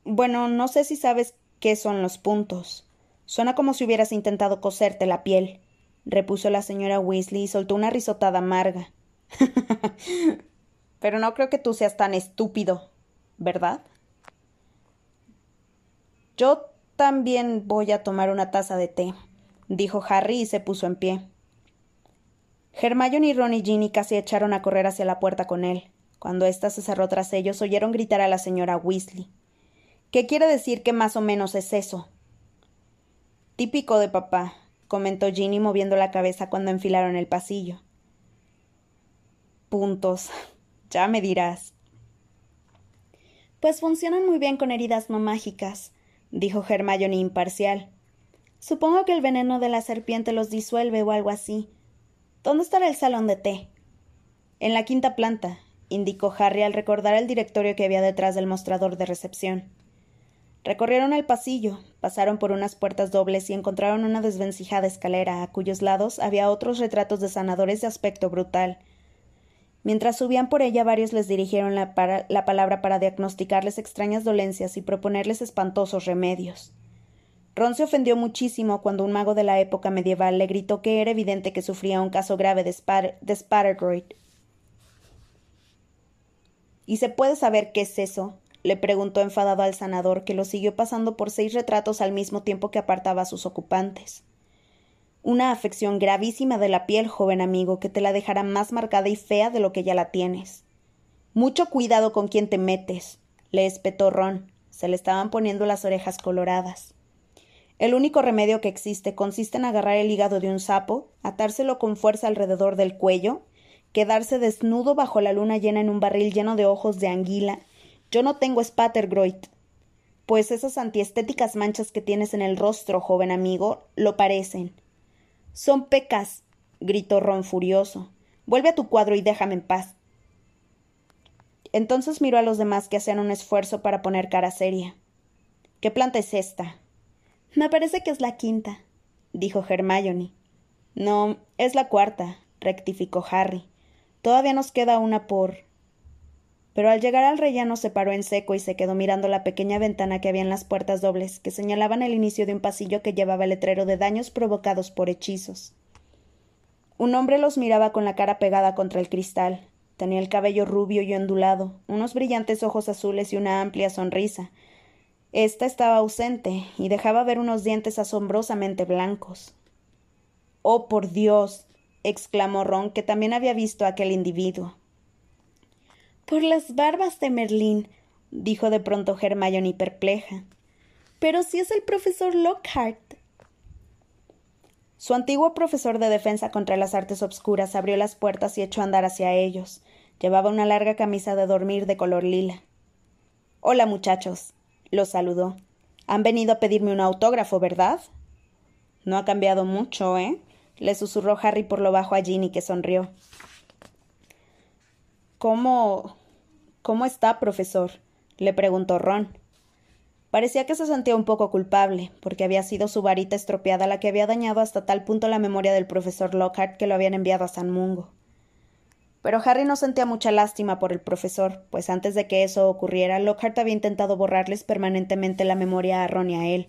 Speaker 1: bueno, no sé si sabes qué son los puntos. Suena como si hubieras intentado coserte la piel, repuso la señora Weasley y soltó una risotada amarga. Pero no creo que tú seas tan estúpido, ¿verdad? Yo también voy a tomar una taza de té, dijo Harry y se puso en pie. Hermione y Ron y Ginny casi echaron a correr hacia la puerta con él. Cuando ésta se cerró tras ellos, oyeron gritar a la señora Weasley. ¿Qué quiere decir que más o menos es eso? Típico de papá, comentó Ginny moviendo la cabeza cuando enfilaron el pasillo. Puntos. Ya me dirás. Pues funcionan muy bien con heridas no mágicas, dijo Hermione imparcial. Supongo que el veneno de la serpiente los disuelve o algo así. ¿Dónde estará el salón de té? En la quinta planta, indicó Harry al recordar el directorio que había detrás del mostrador de recepción. Recorrieron el pasillo, pasaron por unas puertas dobles y encontraron una desvencijada escalera, a cuyos lados había otros retratos de sanadores de aspecto brutal. Mientras subían por ella, varios les dirigieron la, la palabra para diagnosticarles extrañas dolencias y proponerles espantosos remedios. Ron se ofendió muchísimo cuando un mago de la época medieval le gritó que era evidente que sufría un caso grave de, Spattergroit. ¿Y se puede saber qué es eso? Le preguntó enfadado al sanador, que lo siguió pasando por seis retratos al mismo tiempo que apartaba a sus ocupantes. Una afección gravísima de la piel, joven amigo, que te la dejará más marcada y fea de lo que ya la tienes. Mucho cuidado con quien te metes, le espetó Ron. Se le estaban poniendo las orejas coloradas. El único remedio que existe consiste en agarrar el hígado de un sapo, atárselo con fuerza alrededor del cuello, quedarse desnudo bajo la luna llena en un barril lleno de ojos de anguila. Yo no tengo Spattergroit. Pues esas antiestéticas manchas que tienes en el rostro, joven amigo, lo parecen. Son pecas, gritó Ron furioso. Vuelve a tu cuadro y déjame en paz. Entonces miró a los demás que hacían un esfuerzo para poner cara seria. ¿Qué planta es esta? Me parece que es la quinta, dijo Hermione. No, es la cuarta, rectificó Harry. Todavía nos queda una por. Pero al llegar al rellano se paró en seco y se quedó mirando la pequeña ventana que había en las puertas dobles, que señalaban el inicio de un pasillo que llevaba el letrero de daños provocados por hechizos. Un hombre los miraba con la cara pegada contra el cristal. Tenía el cabello rubio y ondulado, unos brillantes ojos azules y una amplia sonrisa, esta estaba ausente y dejaba ver unos dientes asombrosamente blancos. Oh, por Dios. exclamó Ron, que también había visto a aquel individuo. Por las barbas de Merlín, dijo de pronto Hermione perpleja. Pero si es el profesor Lockhart. Su antiguo profesor de defensa contra las artes obscuras abrió las puertas y echó a andar hacia ellos. Llevaba una larga camisa de dormir de color lila. Hola, muchachos, lo saludó. Han venido a pedirme un autógrafo, ¿verdad? No ha cambiado mucho, ¿eh? le susurró Harry por lo bajo a Ginny, que sonrió. ¿Cómo. ¿Cómo está, profesor? le preguntó Ron. Parecía que se sentía un poco culpable, porque había sido su varita estropeada la que había dañado hasta tal punto la memoria del profesor Lockhart que lo habían enviado a San Mungo. Pero Harry no sentía mucha lástima por el profesor, pues antes de que eso ocurriera, Lockhart había intentado borrarles permanentemente la memoria a Ron y a él.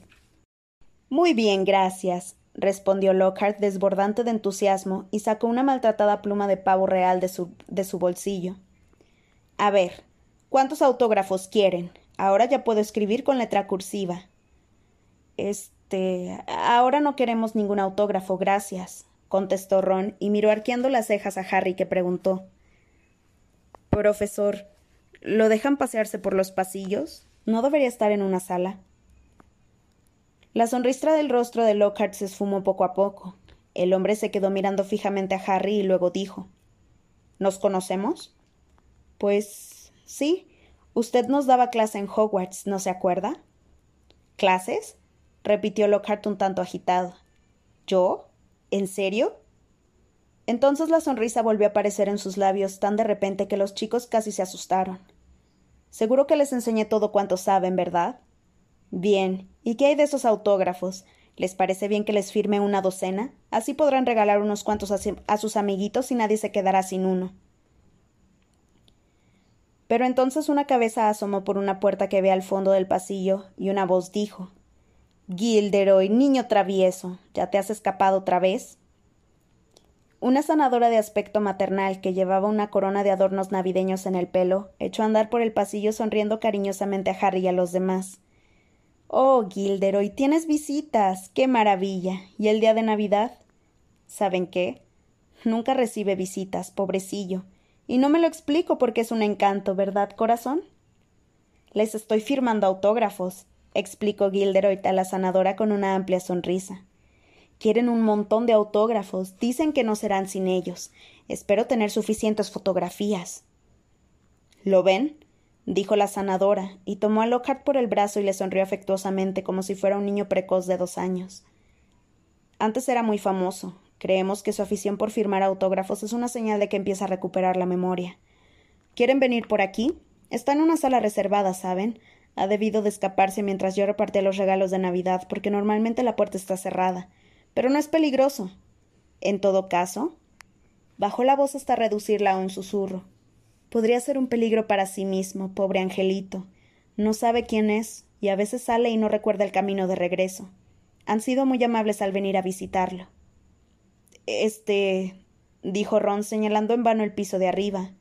Speaker 1: Muy bien, gracias, respondió Lockhart desbordante de entusiasmo y sacó una maltratada pluma de pavo real de su, de su bolsillo. A ver, ¿cuántos autógrafos quieren? Ahora ya puedo escribir con letra cursiva. Este. Ahora no queremos ningún autógrafo, gracias, contestó Ron y miró arqueando las cejas a Harry que preguntó Profesor, ¿lo dejan pasearse por los pasillos? ¿No debería estar en una sala? La sonrisa del rostro de Lockhart se esfumó poco a poco. El hombre se quedó mirando fijamente a Harry y luego dijo ¿Nos conocemos? Pues sí. Usted nos daba clase en Hogwarts, ¿no se acuerda? ¿Clases? repitió Lockhart un tanto agitado. ¿Yo? ¿En serio? Entonces la sonrisa volvió a aparecer en sus labios tan de repente que los chicos casi se asustaron. Seguro que les enseñé todo cuanto saben, ¿verdad? Bien. ¿Y qué hay de esos autógrafos? ¿Les parece bien que les firme una docena? Así podrán regalar unos cuantos a, sus amiguitos y nadie se quedará sin uno. Pero entonces una cabeza asomó por una puerta que ve al fondo del pasillo y una voz dijo Gilderoy, niño travieso, ¿ya te has escapado otra vez? Una sanadora de aspecto maternal que llevaba una corona de adornos navideños en el pelo echó a andar por el pasillo sonriendo cariñosamente a Harry y a los demás. Oh, Gilderoy, tienes visitas. ¡Qué maravilla! ¿Y el día de Navidad? ¿Saben qué? Nunca recibe visitas, pobrecillo. Y no me lo explico porque es un encanto, ¿verdad, corazón? Les estoy firmando autógrafos explicó Gilderoy a la sanadora con una amplia sonrisa. Quieren un montón de autógrafos. Dicen que no serán sin ellos. Espero tener suficientes fotografías. ¿Lo ven? dijo la sanadora, y tomó a Lockhart por el brazo y le sonrió afectuosamente como si fuera un niño precoz de dos años. Antes era muy famoso. Creemos que su afición por firmar autógrafos es una señal de que empieza a recuperar la memoria. ¿Quieren venir por aquí? Está en una sala reservada, ¿saben? Ha debido de escaparse mientras yo repartía los regalos de Navidad, porque normalmente la puerta está cerrada. Pero no es peligroso. En todo caso, bajó la voz hasta reducirla a un susurro. Podría ser un peligro para sí mismo, pobre angelito. No sabe quién es, y a veces sale y no recuerda el camino de regreso. Han sido muy amables al venir a visitarlo. Este. dijo Ron señalando en vano el piso de arriba.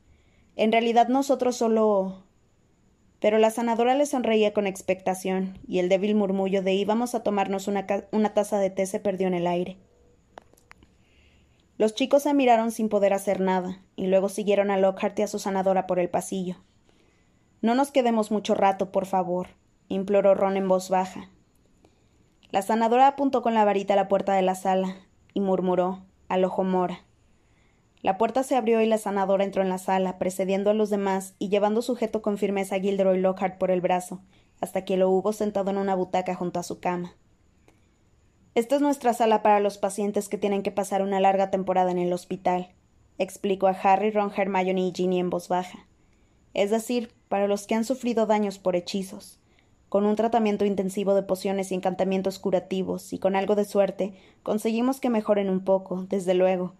Speaker 1: En realidad nosotros solo pero la sanadora le sonreía con expectación, y el débil murmullo de íbamos a tomarnos una, una taza de té se perdió en el aire. Los chicos se miraron sin poder hacer nada. y luego siguieron a Lockhart y a su sanadora por el pasillo. No nos quedemos mucho rato, por favor, imploró Ron en voz baja. La sanadora apuntó con la varita a la puerta de la sala y murmuró, al ojo mora. La puerta se abrió y la sanadora entró en la sala, precediendo a los demás y llevando sujeto con firmeza a Gilderoy Lockhart por el brazo, hasta que lo hubo sentado en una butaca junto a su cama. Esta es nuestra sala para los pacientes que tienen que pasar una larga temporada en el hospital, explicó a Harry, Ron, Hermione y Ginny en voz baja. Es decir, para los que han sufrido daños por hechizos. Con un tratamiento intensivo de pociones y encantamientos curativos, y con algo de suerte, conseguimos que mejoren un poco, desde luego.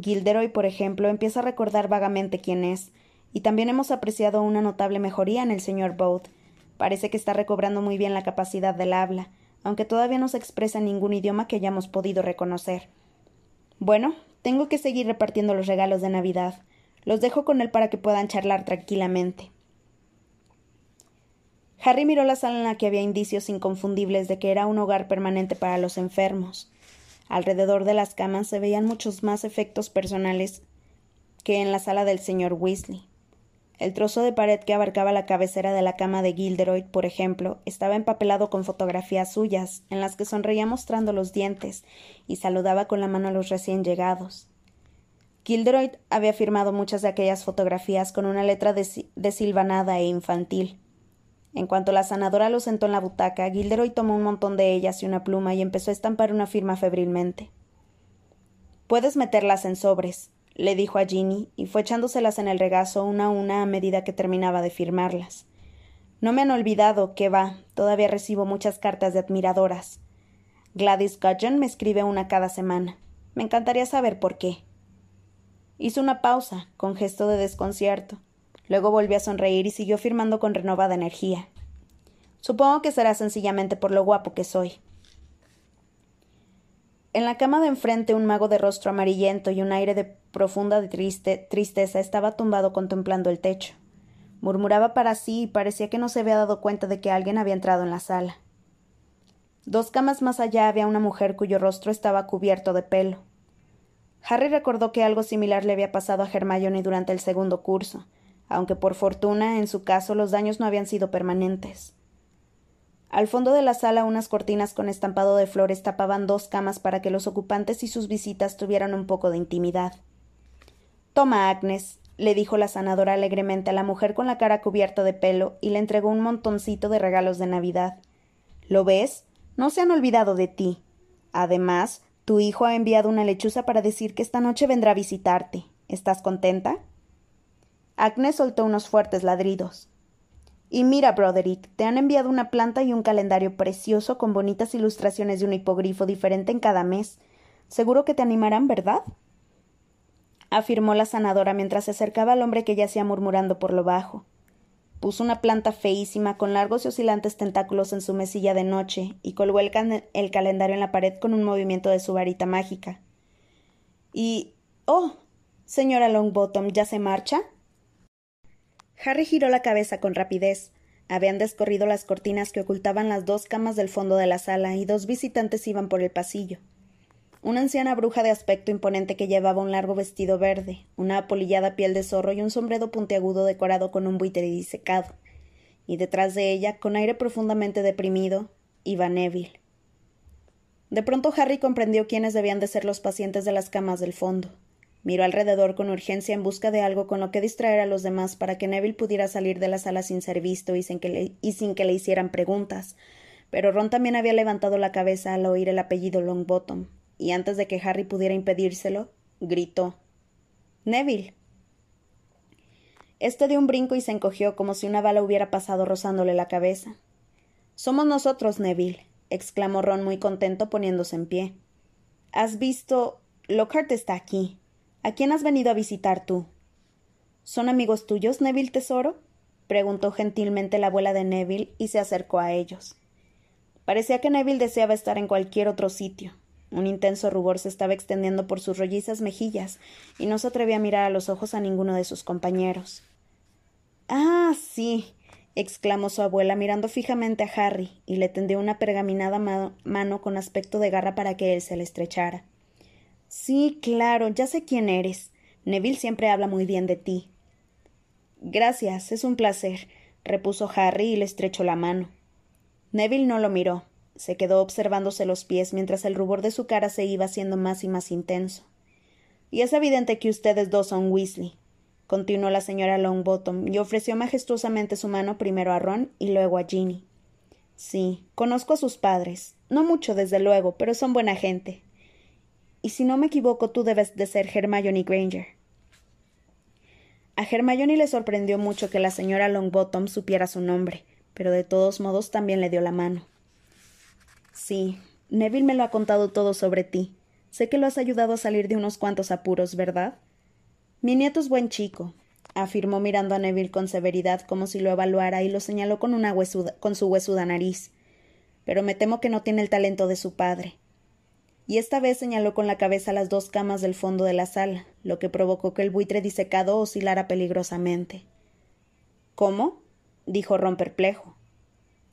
Speaker 1: Gilderoy, por ejemplo, empieza a recordar vagamente quién es, y también hemos apreciado una notable mejoría en el señor Bode. Parece que está recobrando muy bien la capacidad del habla, aunque todavía no se expresa en ningún idioma que hayamos podido reconocer. Bueno, tengo que seguir repartiendo los regalos de Navidad. Los dejo con él para que puedan charlar tranquilamente. Harry miró la sala en la que había indicios inconfundibles de que era un hogar permanente para los enfermos. Alrededor de las camas se veían muchos más efectos personales que en la sala del señor Weasley. El trozo de pared que abarcaba la cabecera de la cama de Gilderoy, por ejemplo, estaba empapelado con fotografías suyas, en las que sonreía mostrando los dientes y saludaba con la mano a los recién llegados. Gilderoy había firmado muchas de aquellas fotografías con una letra desilvanada e infantil. En cuanto la sanadora lo sentó en la butaca, Gilderoy tomó un montón de ellas y una pluma y empezó a estampar una firma febrilmente. Puedes meterlas en sobres, le dijo a Ginny, y fue echándoselas en el regazo una a una a medida que terminaba de firmarlas. No me han olvidado, que va, todavía recibo muchas cartas de admiradoras. Gladys Gudgeon me escribe una cada semana. Me encantaría saber por qué. Hizo una pausa, con gesto de desconcierto. Luego volvió a sonreír y siguió firmando con renovada energía. Supongo que será sencillamente por lo guapo que soy. En la cama de enfrente un mago de rostro amarillento y un aire de profunda tristeza estaba tumbado contemplando el techo. Murmuraba para sí y parecía que no se había dado cuenta de que alguien había entrado en la sala. Dos camas más allá había una mujer cuyo rostro estaba cubierto de pelo. Harry recordó que algo similar le había pasado a Hermione durante el segundo curso, aunque por fortuna en su caso los daños no habían sido permanentes. Al fondo de la sala unas cortinas con estampado de flores tapaban dos camas para que los ocupantes y sus visitas tuvieran un poco de intimidad. Toma, Agnes, le dijo la sanadora alegremente a la mujer con la cara cubierta de pelo y le entregó un montoncito de regalos de Navidad. ¿Lo ves? No se han olvidado de ti. Además, tu hijo ha enviado una lechuza para decir que esta noche vendrá a visitarte. ¿Estás contenta? Agnes soltó unos fuertes ladridos. Y mira, Broderick, te han enviado una planta y un calendario precioso con bonitas ilustraciones de un hipogrifo diferente en cada mes. Seguro que te animarán, ¿verdad? afirmó la sanadora mientras se acercaba al hombre que yacía murmurando por lo bajo. Puso una planta feísima con largos y oscilantes tentáculos en su mesilla de noche y colgó el, el calendario en la pared con un movimiento de su varita mágica. Y. Oh. señora Longbottom, ¿ya se marcha? Harry giró la cabeza con rapidez. Habían descorrido las cortinas que ocultaban las dos camas del fondo de la sala y dos visitantes iban por el pasillo. Una anciana bruja de aspecto imponente que llevaba un largo vestido verde, una apolillada piel de zorro y un sombrero puntiagudo decorado con un buitre disecado. Y detrás de ella, con aire profundamente deprimido, iba Neville. De pronto Harry comprendió quiénes debían de ser los pacientes de las camas del fondo. Miró alrededor con urgencia en busca de algo con lo que distraer a los demás para que Neville pudiera salir de la sala sin ser visto y sin que le, y sin que le hicieran preguntas. Pero Ron también había levantado la cabeza al oír el apellido Longbottom, y antes de que Harry pudiera impedírselo, gritó Neville. Este dio un brinco y se encogió como si una bala hubiera pasado rozándole la cabeza. Somos nosotros, Neville, exclamó Ron muy contento poniéndose en pie. ¿Has visto? Lockhart está aquí. ¿A quién has venido a visitar tú? ¿Son amigos tuyos, Neville Tesoro? preguntó gentilmente la abuela de Neville y se acercó a ellos. Parecía que Neville deseaba estar en cualquier otro sitio. Un intenso rubor se estaba extendiendo por sus rollizas mejillas y no se atrevía a mirar a los ojos a ninguno de sus compañeros. Ah, sí, exclamó su abuela mirando fijamente a Harry y le tendió una pergaminada mano con aspecto de garra para que él se le estrechara. Sí, claro, ya sé quién eres. Neville siempre habla muy bien de ti. Gracias, es un placer, repuso Harry y le estrechó la mano. Neville no lo miró. Se quedó observándose los pies mientras el rubor de su cara se iba haciendo más y más intenso. Y es evidente que ustedes dos son Weasley, continuó la señora Longbottom, y ofreció majestuosamente su mano primero a Ron y luego a Ginny. Sí, conozco a sus padres. No mucho, desde luego, pero son buena gente. Y si no me equivoco, tú debes de ser Hermione Granger. A Hermione le sorprendió mucho que la señora Longbottom supiera su nombre, pero de todos modos también le dio la mano. Sí, Neville me lo ha contado todo sobre ti. Sé que lo has ayudado a salir de unos cuantos apuros, ¿verdad? Mi nieto es buen chico, afirmó mirando a Neville con severidad como si lo evaluara y lo señaló con, una con su huesuda nariz. Pero me temo que no tiene el talento de su padre. Y esta vez señaló con la cabeza las dos camas del fondo de la sala, lo que provocó que el buitre disecado oscilara peligrosamente. ¿Cómo? dijo Ron perplejo.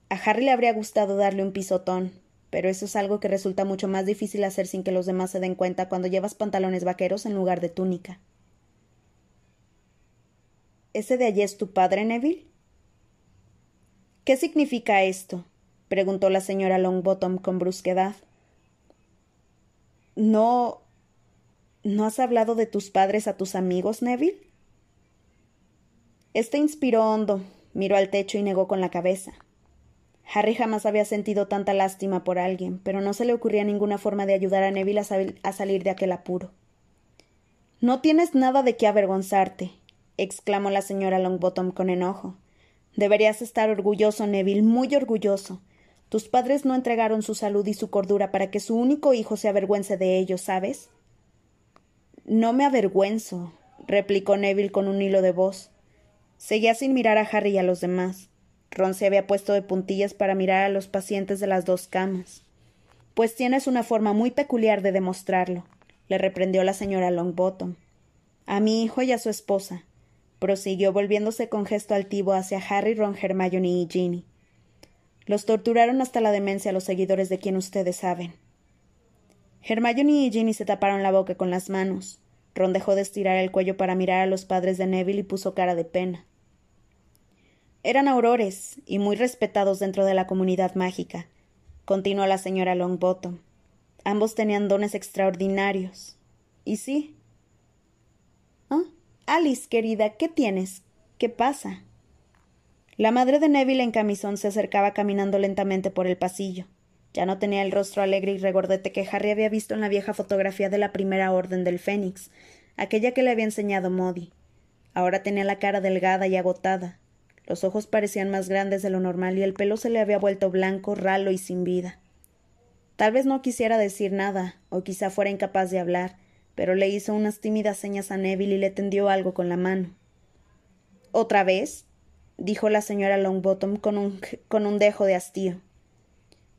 Speaker 1: A Harry le habría gustado darle un pisotón, pero eso es algo que resulta mucho más difícil hacer sin que los demás se den cuenta cuando llevas pantalones vaqueros en lugar de túnica. ¿Ese de allí es tu padre, Neville? ¿Qué significa esto? preguntó la señora Longbottom con brusquedad. ¿No. ¿No has hablado de tus padres a tus amigos, Neville? Este inspiró hondo, miró al techo y negó con la cabeza. Harry jamás había sentido tanta lástima por alguien, pero no se le ocurría ninguna forma de ayudar a Neville a, a salir de aquel apuro. No tienes nada de qué avergonzarte, exclamó la señora Longbottom con enojo. Deberías estar orgulloso, Neville, muy orgulloso. Tus padres no entregaron su salud y su cordura para que su único hijo se avergüence de ellos, ¿sabes? No me avergüenzo, replicó Neville con un hilo de voz. Seguía sin mirar a Harry y a los demás. Ron se había puesto de puntillas para mirar a los pacientes de las dos camas. Pues tienes una forma muy peculiar de demostrarlo, le reprendió la señora Longbottom. A mi hijo y a su esposa prosiguió volviéndose con gesto altivo hacia Harry, Ron, Hermione y Ginny. Los torturaron hasta la demencia los seguidores de quien ustedes saben. Hermione y Ginny se taparon la boca con las manos. Ron dejó de estirar el cuello para mirar a los padres de Neville y puso cara de pena. Eran aurores y muy respetados dentro de la comunidad mágica, continuó la señora Longbottom. Ambos tenían dones extraordinarios. Y sí, Alice, querida, ¿qué tienes? ¿Qué pasa? La madre de Neville en camisón se acercaba caminando lentamente por el pasillo. Ya no tenía el rostro alegre y regordete que Harry había visto en la vieja fotografía de la primera orden del Fénix, aquella que le había enseñado Modi. Ahora tenía la cara delgada y agotada. Los ojos parecían más grandes de lo normal y el pelo se le había vuelto blanco, ralo y sin vida. Tal vez no quisiera decir nada, o quizá fuera incapaz de hablar, pero le hizo unas tímidas señas a Neville y le tendió algo con la mano. ¿Otra vez? Dijo la señora Longbottom con un, con un dejo de hastío.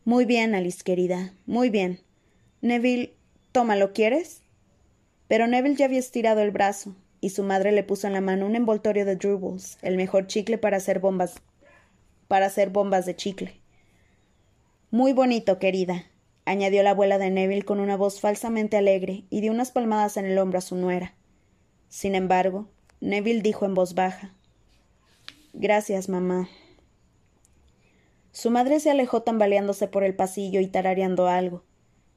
Speaker 1: Muy bien, Alice, querida, muy bien. Neville, toma, ¿lo quieres? Pero Neville ya había estirado el brazo, y su madre le puso en la mano un envoltorio de Drubbles, el mejor chicle para hacer bombas para hacer bombas de chicle. Muy bonito, querida, añadió la abuela de Neville con una voz falsamente alegre y dio unas palmadas en el hombro a su nuera. Sin embargo, Neville dijo en voz baja Gracias, mamá. Su madre se alejó tambaleándose por el pasillo y tarareando algo.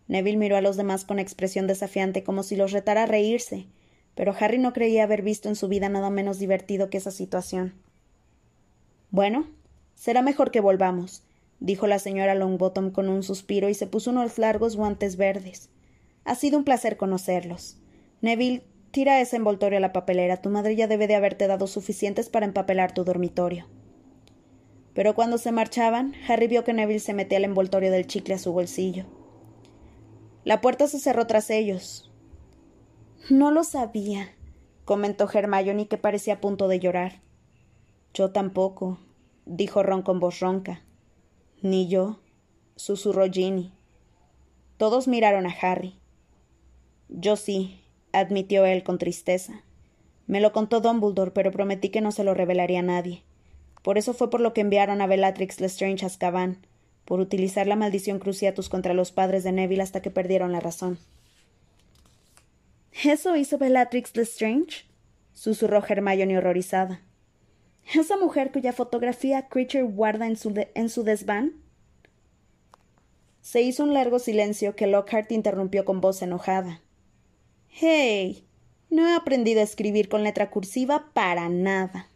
Speaker 1: Neville miró a los demás con expresión desafiante como si los retara a reírse, pero Harry no creía haber visto en su vida nada menos divertido que esa situación. Bueno, será mejor que volvamos dijo la señora Longbottom con un suspiro y se puso unos largos guantes verdes. Ha sido un placer conocerlos. Neville, tira ese envoltorio a la papelera. Tu madre ya debe de haberte dado suficientes para empapelar tu dormitorio. Pero cuando se marchaban, Harry vio que Neville se metía el envoltorio del chicle a su bolsillo. La puerta se cerró tras ellos. No lo sabía, comentó Hermione que parecía a punto de llorar. Yo tampoco, dijo Ron con voz ronca. Ni yo, susurró Ginny. Todos miraron a Harry. Yo sí, admitió él con tristeza. Me lo contó Dumbledore, pero prometí que no se lo revelaría a nadie. Por eso fue por lo que enviaron a Bellatrix Lestrange a Azkaban, por utilizar la maldición Cruciatus contra los padres de Neville hasta que perdieron la razón. ¿Eso hizo Bellatrix Lestrange? susurró Hermione horrorizada. ¿Esa mujer cuya fotografía Creature guarda en su, en su desván? Se hizo un largo silencio que Lockhart interrumpió con voz enojada. Hey, no he aprendido a escribir con letra cursiva para nada.